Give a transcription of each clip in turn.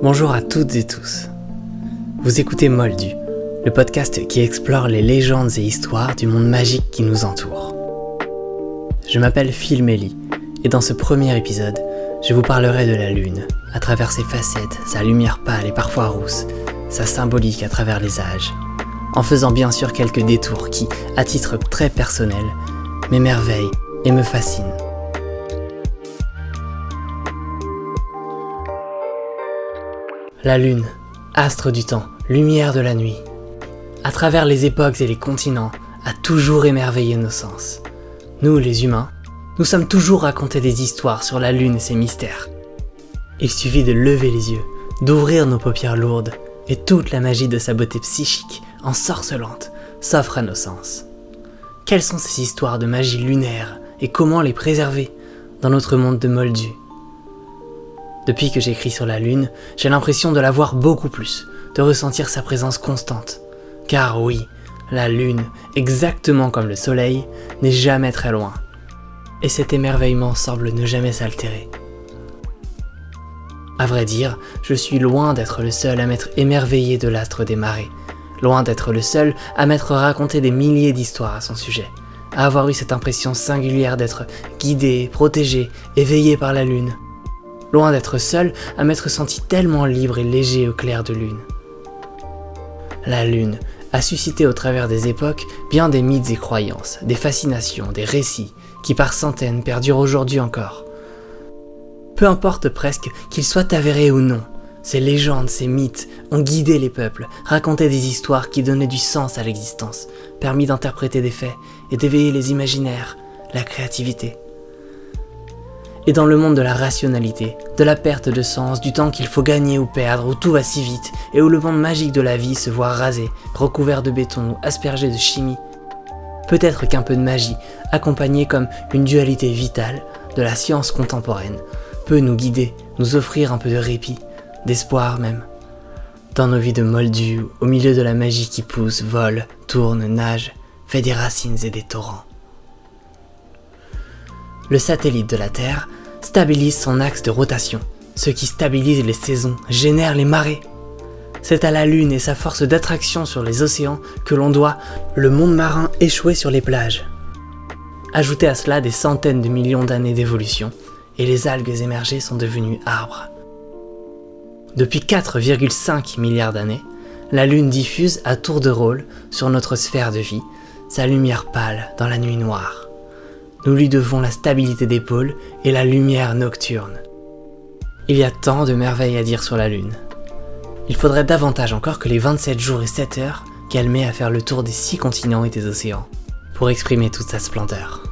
Bonjour à toutes et tous. Vous écoutez Moldu, le podcast qui explore les légendes et histoires du monde magique qui nous entoure. Je m'appelle Phil Melly et dans ce premier épisode, je vous parlerai de la Lune, à travers ses facettes, sa lumière pâle et parfois rousse, sa symbolique à travers les âges, en faisant bien sûr quelques détours qui, à titre très personnel, m'émerveillent et me fascinent. La Lune, astre du temps, lumière de la nuit, à travers les époques et les continents, a toujours émerveillé nos sens. Nous, les humains, nous sommes toujours racontés des histoires sur la Lune et ses mystères. Il suffit de lever les yeux, d'ouvrir nos paupières lourdes, et toute la magie de sa beauté psychique, ensorcelante, s'offre à nos sens. Quelles sont ces histoires de magie lunaire et comment les préserver dans notre monde de moldu Depuis que j'écris sur la Lune, j'ai l'impression de la voir beaucoup plus, de ressentir sa présence constante. Car oui, la Lune, exactement comme le Soleil, n'est jamais très loin. Et cet émerveillement semble ne jamais s'altérer. À vrai dire, je suis loin d'être le seul à m'être émerveillé de l'astre des marées, loin d'être le seul à m'être raconté des milliers d'histoires à son sujet, à avoir eu cette impression singulière d'être guidé, protégé, éveillé par la lune, loin d'être seul à m'être senti tellement libre et léger au clair de lune. La lune a suscité au travers des époques bien des mythes et croyances, des fascinations, des récits, qui par centaines perdurent aujourd'hui encore. Peu importe presque qu'ils soient avérés ou non, ces légendes, ces mythes ont guidé les peuples, raconté des histoires qui donnaient du sens à l'existence, permis d'interpréter des faits et d'éveiller les imaginaires, la créativité. Et dans le monde de la rationalité, de la perte de sens, du temps qu'il faut gagner ou perdre, où tout va si vite, et où le monde magique de la vie se voit rasé, recouvert de béton ou aspergé de chimie, peut-être qu'un peu de magie, accompagnée comme une dualité vitale de la science contemporaine, peut nous guider, nous offrir un peu de répit, d'espoir même. Dans nos vies de moldus, au milieu de la magie qui pousse, vole, tourne, nage, fait des racines et des torrents. Le satellite de la Terre stabilise son axe de rotation, ce qui stabilise les saisons, génère les marées. C'est à la Lune et sa force d'attraction sur les océans que l'on doit le monde marin échouer sur les plages. Ajoutez à cela des centaines de millions d'années d'évolution, et les algues émergées sont devenues arbres. Depuis 4,5 milliards d'années, la Lune diffuse à tour de rôle sur notre sphère de vie sa lumière pâle dans la nuit noire. Nous lui devons la stabilité des pôles et la lumière nocturne. Il y a tant de merveilles à dire sur la Lune. Il faudrait davantage encore que les 27 jours et 7 heures qu'elle met à faire le tour des 6 continents et des océans pour exprimer toute sa splendeur.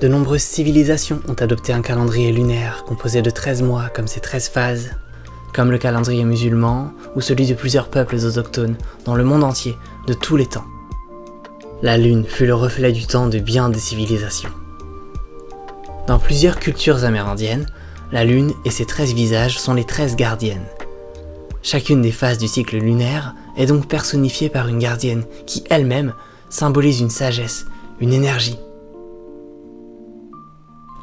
De nombreuses civilisations ont adopté un calendrier lunaire composé de 13 mois comme ses 13 phases, comme le calendrier musulman ou celui de plusieurs peuples autochtones dans le monde entier de tous les temps. La lune fut le reflet du temps de bien des civilisations. Dans plusieurs cultures amérindiennes, la lune et ses 13 visages sont les 13 gardiennes. Chacune des phases du cycle lunaire est donc personnifiée par une gardienne qui elle-même symbolise une sagesse, une énergie,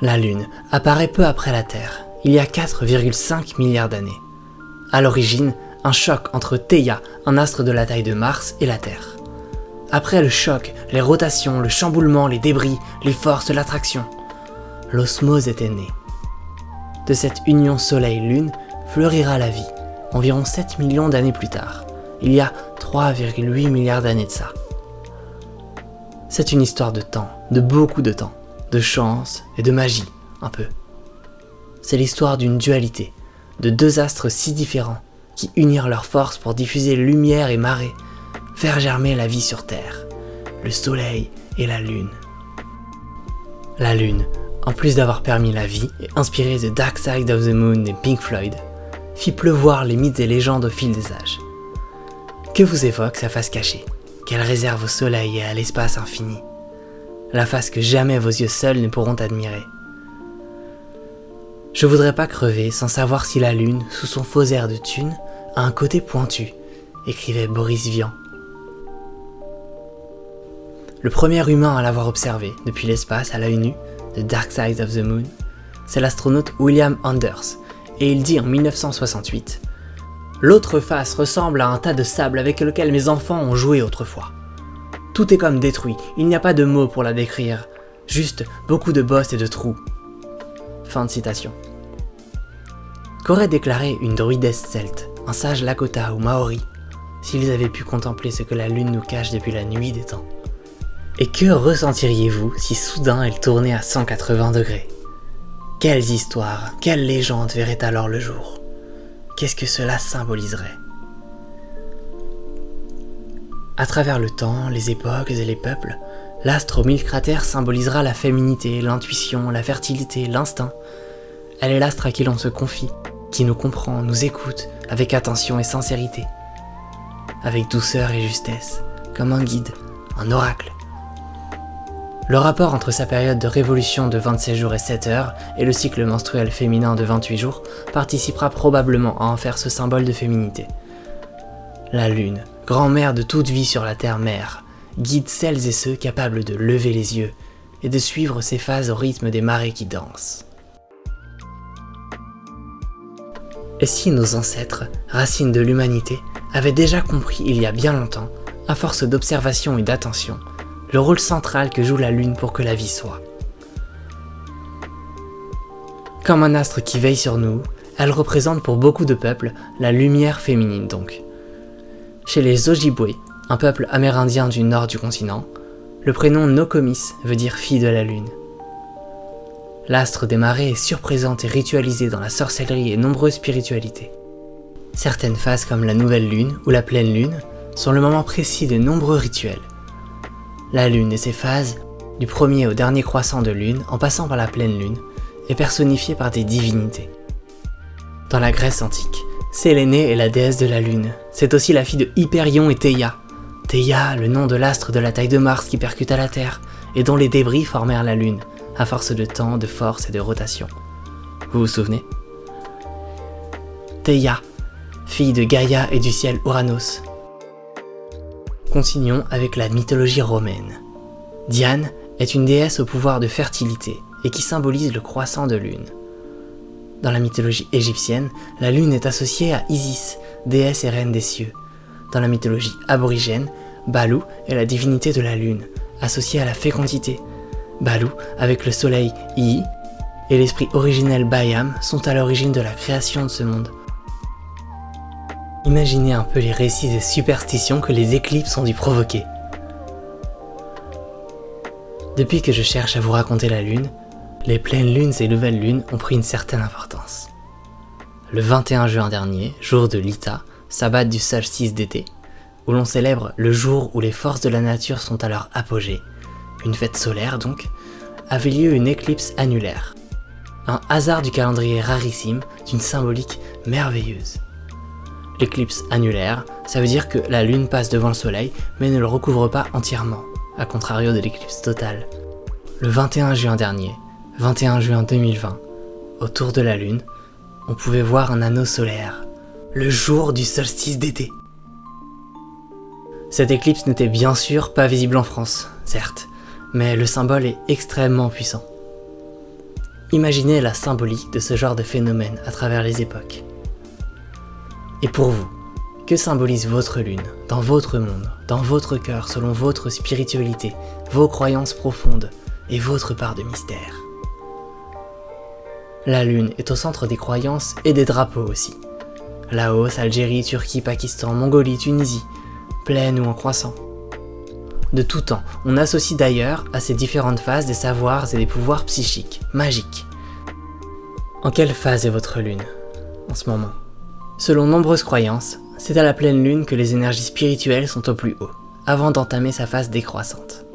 la Lune apparaît peu après la Terre, il y a 4,5 milliards d'années. À l'origine, un choc entre Theia, un astre de la taille de Mars, et la Terre. Après le choc, les rotations, le chamboulement, les débris, les forces, l'attraction, l'osmose était née. De cette union Soleil-Lune fleurira la vie, environ 7 millions d'années plus tard, il y a 3,8 milliards d'années de ça. C'est une histoire de temps, de beaucoup de temps de chance et de magie, un peu. C'est l'histoire d'une dualité, de deux astres si différents, qui unirent leurs forces pour diffuser lumière et marée, faire germer la vie sur Terre, le Soleil et la Lune. La Lune, en plus d'avoir permis la vie et inspiré The Dark Side of the Moon et Pink Floyd, fit pleuvoir les mythes et légendes au fil des âges. Que vous évoque sa face cachée, qu'elle réserve au Soleil et à l'espace infini la face que jamais vos yeux seuls ne pourront admirer. Je voudrais pas crever sans savoir si la lune, sous son faux air de thune, a un côté pointu, écrivait Boris Vian. Le premier humain à l'avoir observé depuis l'espace à l'œil nu, The Dark Side of the Moon, c'est l'astronaute William Anders, et il dit en 1968 L'autre face ressemble à un tas de sable avec lequel mes enfants ont joué autrefois. Tout est comme détruit, il n'y a pas de mots pour la décrire, juste beaucoup de bosses et de trous. Fin de citation. Qu'aurait déclaré une druidesse celte, un sage Lakota ou Maori, s'ils avaient pu contempler ce que la lune nous cache depuis la nuit des temps? Et que ressentiriez-vous si soudain elle tournait à 180 degrés? Quelles histoires, quelles légendes verraient alors le jour? Qu'est-ce que cela symboliserait? À travers le temps, les époques et les peuples, l'astre aux mille cratères symbolisera la féminité, l'intuition, la fertilité, l'instinct. Elle est l'astre à qui l'on se confie, qui nous comprend, nous écoute, avec attention et sincérité, avec douceur et justesse, comme un guide, un oracle. Le rapport entre sa période de révolution de 27 jours et 7 heures et le cycle menstruel féminin de 28 jours participera probablement à en faire ce symbole de féminité. La lune, grand-mère de toute vie sur la terre-mère, guide celles et ceux capables de lever les yeux et de suivre ses phases au rythme des marées qui dansent. Et si nos ancêtres, racines de l'humanité, avaient déjà compris il y a bien longtemps, à force d'observation et d'attention, le rôle central que joue la Lune pour que la vie soit Comme un astre qui veille sur nous, elle représente pour beaucoup de peuples la lumière féminine donc. Chez les Ojibwe, un peuple amérindien du nord du continent, le prénom Nokomis veut dire fille de la lune. L'astre des marées est surprésent et ritualisé dans la sorcellerie et nombreuses spiritualités. Certaines phases comme la nouvelle lune ou la pleine lune sont le moment précis de nombreux rituels. La lune et ses phases, du premier au dernier croissant de lune en passant par la pleine lune, est personnifiée par des divinités. Dans la Grèce antique, Sélénée est la déesse de la lune. C'est aussi la fille de Hyperion et Théia. Théia, le nom de l'astre de la taille de Mars qui percuta la Terre et dont les débris formèrent la lune à force de temps, de force et de rotation. Vous vous souvenez? Theia, fille de Gaïa et du ciel Uranos. Continuons avec la mythologie romaine. Diane est une déesse au pouvoir de fertilité et qui symbolise le croissant de lune. Dans la mythologie égyptienne, la lune est associée à Isis, déesse et reine des cieux. Dans la mythologie aborigène, Balou est la divinité de la lune, associée à la fécondité, Balou, avec le soleil I, et l'esprit originel Bayam sont à l'origine de la création de ce monde. Imaginez un peu les récits et superstitions que les éclipses ont dû provoquer. Depuis que je cherche à vous raconter la Lune, les pleines lunes et nouvelles lunes ont pris une certaine importance. Le 21 juin dernier, jour de l'Ita, sabbat du solstice d'été, où l'on célèbre le jour où les forces de la nature sont à leur apogée, une fête solaire donc, avait lieu une éclipse annulaire. Un hasard du calendrier rarissime d'une symbolique merveilleuse. L'éclipse annulaire, ça veut dire que la Lune passe devant le Soleil mais ne le recouvre pas entièrement, à contrario de l'éclipse totale. Le 21 juin dernier, 21 juin 2020, autour de la Lune, on pouvait voir un anneau solaire, le jour du solstice d'été. Cette éclipse n'était bien sûr pas visible en France, certes, mais le symbole est extrêmement puissant. Imaginez la symbolique de ce genre de phénomène à travers les époques. Et pour vous, que symbolise votre lune, dans votre monde, dans votre cœur, selon votre spiritualité, vos croyances profondes et votre part de mystère? La lune est au centre des croyances et des drapeaux aussi. Laos, Algérie, Turquie, Pakistan, Mongolie, Tunisie, pleine ou en croissant de tout temps. On associe d'ailleurs à ces différentes phases des savoirs et des pouvoirs psychiques, magiques. En quelle phase est votre lune en ce moment? Selon nombreuses croyances, c'est à la pleine lune que les énergies spirituelles sont au plus haut, avant d'entamer sa phase décroissante.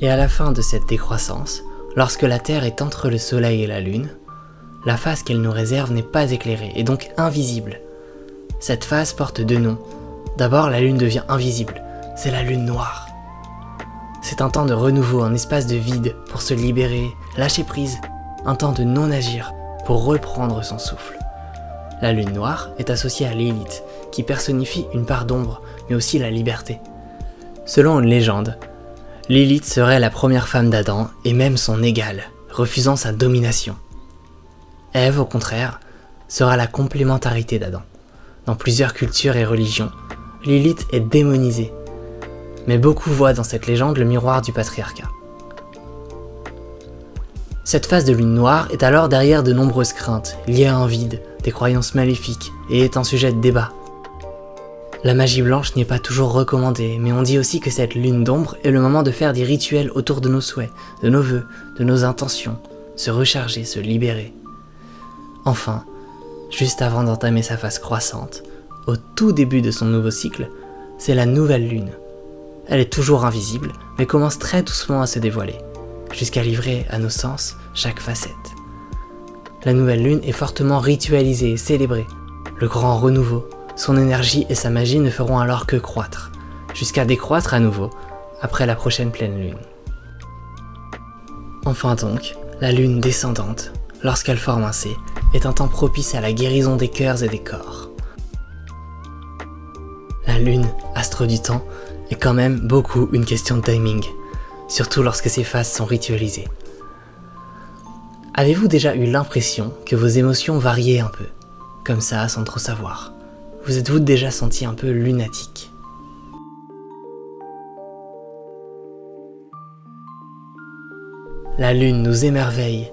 Et à la fin de cette décroissance, lorsque la Terre est entre le Soleil et la Lune, la phase qu'elle nous réserve n'est pas éclairée et donc invisible. Cette phase porte deux noms. D'abord, la Lune devient invisible, c'est la lune noire. C'est un temps de renouveau, un espace de vide pour se libérer, lâcher prise, un temps de non-agir pour reprendre son souffle. La lune noire est associée à l'élite, qui personnifie une part d'ombre, mais aussi la liberté. Selon une légende, Lilith serait la première femme d'Adam et même son égale, refusant sa domination. Ève, au contraire, sera la complémentarité d'Adam. Dans plusieurs cultures et religions, Lilith est démonisée, mais beaucoup voient dans cette légende le miroir du patriarcat. Cette phase de lune noire est alors derrière de nombreuses craintes liées à un vide, des croyances maléfiques et est un sujet de débat. La magie blanche n'est pas toujours recommandée, mais on dit aussi que cette lune d'ombre est le moment de faire des rituels autour de nos souhaits, de nos vœux, de nos intentions, se recharger, se libérer. Enfin, juste avant d'entamer sa phase croissante, au tout début de son nouveau cycle, c'est la nouvelle lune. Elle est toujours invisible, mais commence très doucement à se dévoiler jusqu'à livrer à nos sens chaque facette. La nouvelle lune est fortement ritualisée et célébrée. Le grand renouveau, son énergie et sa magie ne feront alors que croître, jusqu'à décroître à nouveau après la prochaine pleine lune. Enfin donc, la lune descendante, lorsqu'elle forme un C, est un temps propice à la guérison des cœurs et des corps. La lune, astre du temps, est quand même beaucoup une question de timing surtout lorsque ces phases sont ritualisées. Avez-vous déjà eu l'impression que vos émotions variaient un peu, comme ça sans trop savoir Vous êtes-vous déjà senti un peu lunatique? La lune nous émerveille,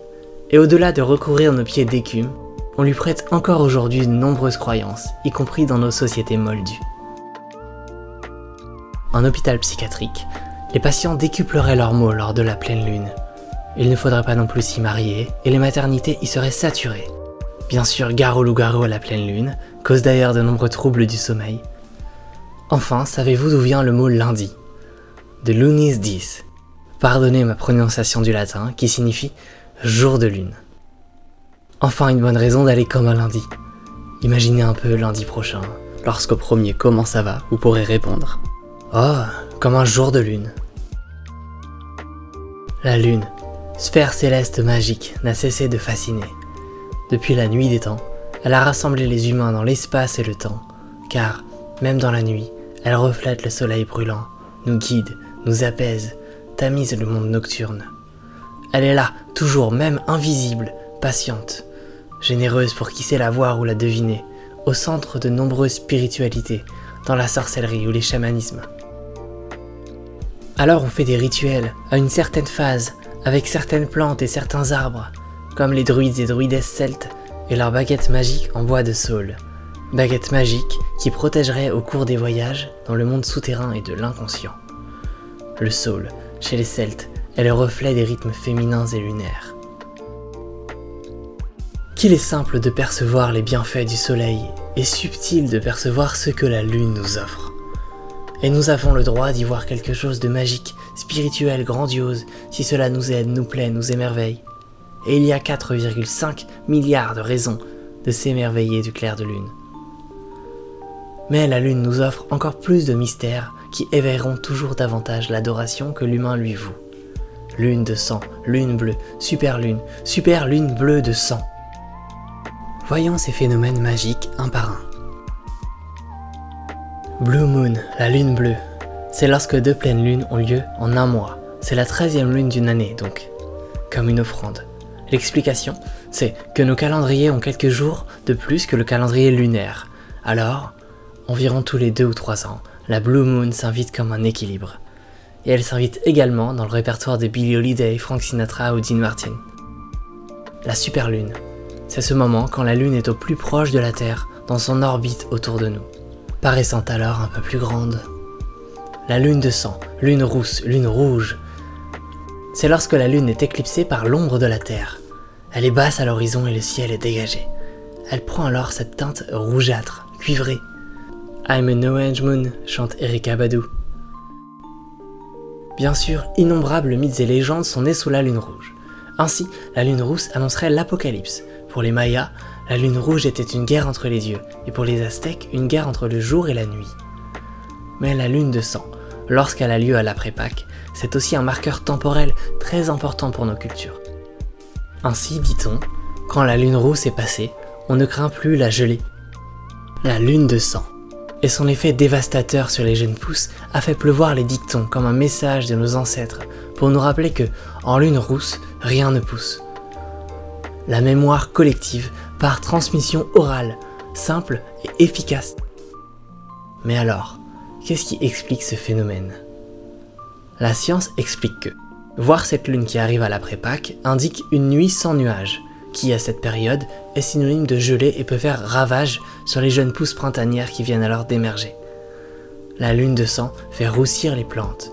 et au-delà de recouvrir nos pieds d'écume, on lui prête encore aujourd'hui de nombreuses croyances, y compris dans nos sociétés moldues. En hôpital psychiatrique, les patients décupleraient leurs mots lors de la pleine lune. Il ne faudrait pas non plus s'y marier, et les maternités y seraient saturées. Bien sûr, gare au loup-garou à la pleine lune, cause d'ailleurs de nombreux troubles du sommeil. Enfin, savez-vous d'où vient le mot lundi? De lunis dis. Pardonnez ma prononciation du latin, qui signifie jour de lune. Enfin, une bonne raison d'aller comme un lundi. Imaginez un peu lundi prochain, lorsqu'au premier comment ça va, vous pourrez répondre. Oh, comme un jour de lune. La lune, sphère céleste magique, n'a cessé de fasciner. Depuis la nuit des temps, elle a rassemblé les humains dans l'espace et le temps, car, même dans la nuit, elle reflète le soleil brûlant, nous guide, nous apaise, tamise le monde nocturne. Elle est là, toujours même invisible, patiente, généreuse pour qui sait la voir ou la deviner, au centre de nombreuses spiritualités, dans la sorcellerie ou les chamanismes. Alors on fait des rituels à une certaine phase, avec certaines plantes et certains arbres, comme les druides et druidesses celtes et leurs baguettes magiques en bois de saule. Baguettes magiques qui protégeraient au cours des voyages dans le monde souterrain et de l'inconscient. Le saule, chez les Celtes, est le reflet des rythmes féminins et lunaires. Qu'il est simple de percevoir les bienfaits du soleil et subtil de percevoir ce que la lune nous offre. Et nous avons le droit d'y voir quelque chose de magique, spirituel, grandiose, si cela nous aide, nous plaît, nous émerveille. Et il y a 4,5 milliards de raisons de s'émerveiller du clair de lune. Mais la lune nous offre encore plus de mystères qui éveilleront toujours davantage l'adoration que l'humain lui voue. Lune de sang, lune bleue, super lune, super lune bleue de sang. Voyons ces phénomènes magiques un par un. Blue Moon, la lune bleue. C'est lorsque deux pleines lunes ont lieu en un mois. C'est la treizième lune d'une année, donc. Comme une offrande. L'explication, c'est que nos calendriers ont quelques jours de plus que le calendrier lunaire. Alors, environ tous les deux ou trois ans, la Blue Moon s'invite comme un équilibre. Et elle s'invite également dans le répertoire de Billie Holiday, Frank Sinatra ou Dean Martin. La superlune, c'est ce moment quand la lune est au plus proche de la Terre, dans son orbite autour de nous paraissant alors un peu plus grande. La lune de sang, lune rousse, lune rouge. C'est lorsque la lune est éclipsée par l'ombre de la Terre. Elle est basse à l'horizon et le ciel est dégagé. Elle prend alors cette teinte rougeâtre, cuivrée. I'm an orange moon, chante Erika Badu. Bien sûr, innombrables mythes et légendes sont nés sous la lune rouge. Ainsi, la lune rousse annoncerait l'apocalypse. Pour les Mayas, la lune rouge était une guerre entre les dieux, et pour les Aztèques, une guerre entre le jour et la nuit. Mais la lune de sang, lorsqu'elle a lieu à l'après-Pâques, c'est aussi un marqueur temporel très important pour nos cultures. Ainsi, dit-on, quand la lune rousse est passée, on ne craint plus la gelée. La lune de sang et son effet dévastateur sur les jeunes pousses a fait pleuvoir les dictons comme un message de nos ancêtres pour nous rappeler que, en lune rousse, rien ne pousse. La mémoire collective par transmission orale, simple et efficace. Mais alors, qu'est-ce qui explique ce phénomène? La science explique que voir cette lune qui arrive à l'après-Pâques indique une nuit sans nuages, qui à cette période est synonyme de gelée et peut faire ravage sur les jeunes pousses printanières qui viennent alors d'émerger. La lune de sang fait roussir les plantes.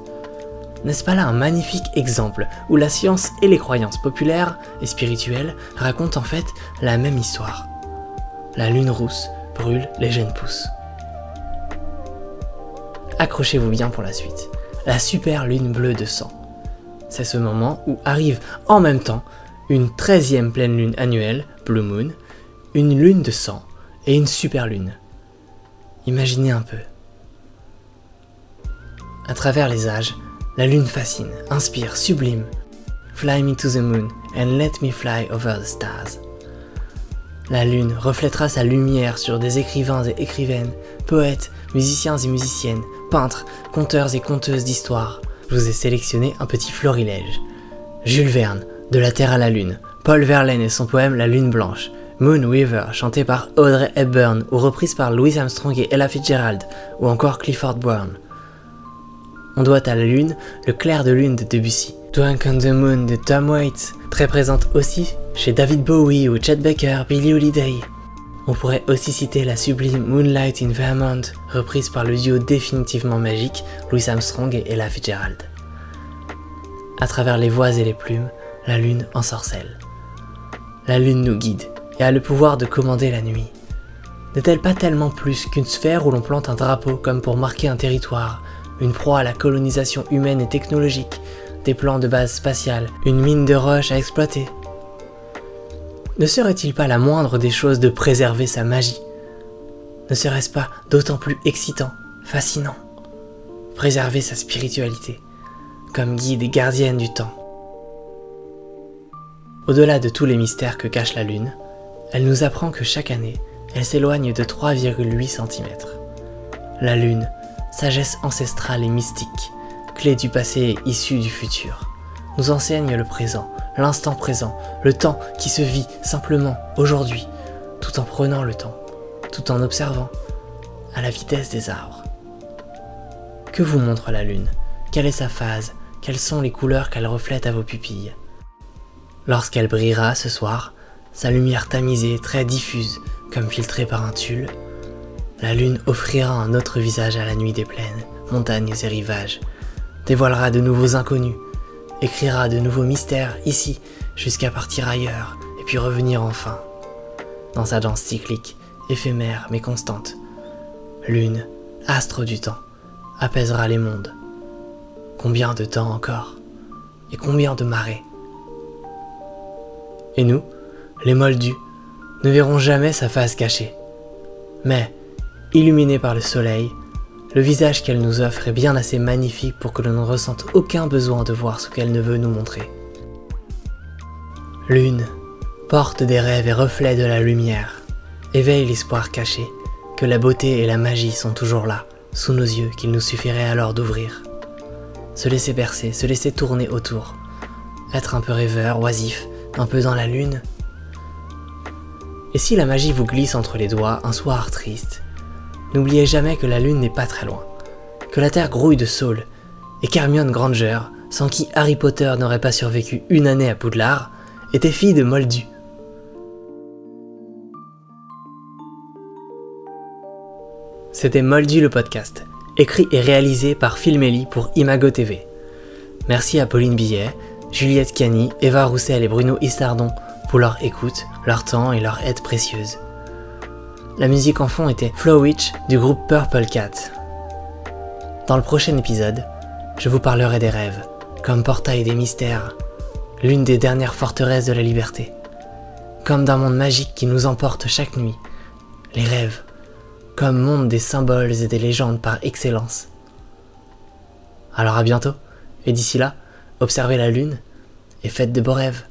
N'est-ce pas là un magnifique exemple où la science et les croyances populaires et spirituelles racontent en fait la même histoire? La lune rousse brûle les jeunes pousses. Accrochez-vous bien pour la suite. La super lune bleue de sang. C'est ce moment où arrive en même temps une treizième pleine lune annuelle, Blue Moon, une lune de sang et une super lune. Imaginez un peu. À travers les âges, la lune fascine, inspire, sublime. Fly me to the moon and let me fly over the stars. La lune reflètera sa lumière sur des écrivains et écrivaines, poètes, musiciens et musiciennes, peintres, conteurs et conteuses d'histoire. Je vous ai sélectionné un petit florilège. Jules Verne, de la Terre à la Lune, Paul Verlaine et son poème La Lune Blanche, Moon Weaver, chanté par Audrey Hepburn ou reprise par Louis Armstrong et Ella Fitzgerald, ou encore Clifford Brown. On doit à la Lune le clair de lune de Debussy, Drunk on the Moon de Tom Waits, très présente aussi chez David Bowie ou Chet Baker, Billie Holiday. On pourrait aussi citer la sublime Moonlight in Vermont, reprise par le duo définitivement magique Louis Armstrong et Ella Fitzgerald. À travers les voix et les plumes, la lune ensorcelle. La lune nous guide et a le pouvoir de commander la nuit. N'est-elle pas tellement plus qu'une sphère où l'on plante un drapeau comme pour marquer un territoire, une proie à la colonisation humaine et technologique, des plans de base spatiale, une mine de roche à exploiter Ne serait-il pas la moindre des choses de préserver sa magie? Ne serait-ce pas d'autant plus excitant, fascinant? Préserver sa spiritualité, comme guide et gardienne du temps. Au-delà de tous les mystères que cache la Lune, elle nous apprend que chaque année, elle s'éloigne de 3,8 cm. La Lune, sagesse ancestrale et mystique, clé du passé et issue du futur, nous enseigne le présent, l'instant présent, le temps qui se vit simplement aujourd'hui, tout en prenant le temps, tout en observant, à la vitesse des arbres. Que vous montre la Lune? Quelle est sa phase? Quelles sont les couleurs qu'elle reflète à vos pupilles? Lorsqu'elle brillera ce soir, sa lumière tamisée, très diffuse, comme filtrée par un tulle, la lune offrira un autre visage à la nuit des plaines, montagnes et rivages, dévoilera de nouveaux inconnus, écrira de nouveaux mystères ici, jusqu'à partir ailleurs, et puis revenir enfin. Dans sa danse cyclique, éphémère mais constante, lune, astre du temps, apaisera les mondes. Combien de temps encore Et combien de marées? Et nous, les moldus, ne verrons jamais sa face cachée. Mais, illuminée par le soleil, le visage qu'elle nous offre est bien assez magnifique pour que l'on ne ressente aucun besoin de voir ce qu'elle ne veut nous montrer. Lune, porte des rêves et reflet de la lumière, éveille l'espoir caché, que la beauté et la magie sont toujours là, sous nos yeux, qu'il nous suffirait alors d'ouvrir. Se laisser bercer, se laisser tourner autour, être un peu rêveur, oisif, un peu dans la lune. Et si la magie vous glisse entre les doigts un soir triste, n'oubliez jamais que la lune n'est pas très loin, que la terre grouille de saules, et qu'Hermione Granger, sans qui Harry Potter n'aurait pas survécu une année à Poudlard, était fille de Moldu. C'était Moldu le podcast, écrit et réalisé par Phil Melly pour Imago TV. Merci à Pauline Billet, Juliette Cani, Eva Roussel et Bruno Istardon pour leur écoute, leur temps et leur aide précieuse. La musique en fond était Flow Witch du groupe Purple Cat. Dans le prochain épisode, je vous parlerai des rêves, comme portail des mystères, l'une des dernières forteresses de la liberté, comme d'un monde magique qui nous emporte chaque nuit, les rêves, comme monde des symboles et des légendes par excellence. Alors à bientôt, et d'ici là, observez la lune et faites de beaux rêves.